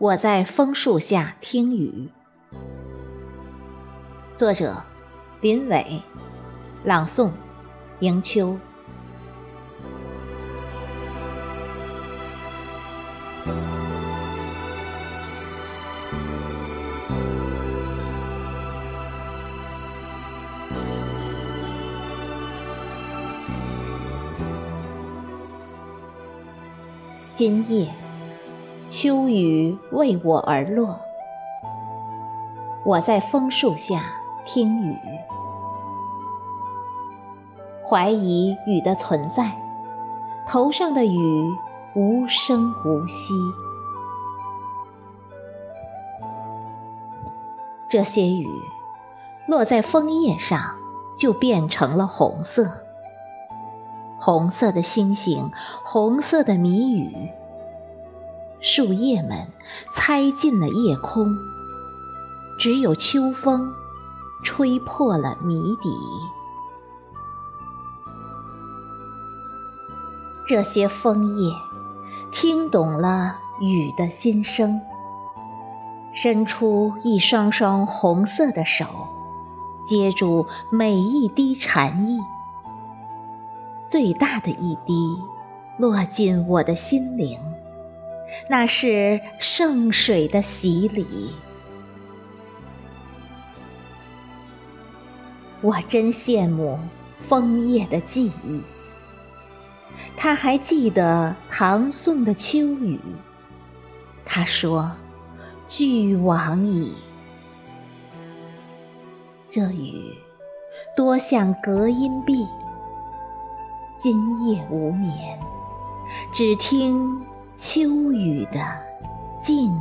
我在枫树下听雨。作者：林伟，朗诵：迎秋。今夜，秋雨为我而落，我在枫树下听雨，怀疑雨的存在，头上的雨无声无息，这些雨落在枫叶上，就变成了红色。红色的星星，红色的谜语，树叶们猜进了夜空，只有秋风吹破了谜底。这些枫叶听懂了雨的心声，伸出一双双红色的手，接住每一滴禅意。最大的一滴落进我的心灵，那是圣水的洗礼。我真羡慕枫叶的记忆，他还记得唐宋的秋雨。他说：“俱往矣。”这雨多像隔音壁。今夜无眠，只听秋雨的静。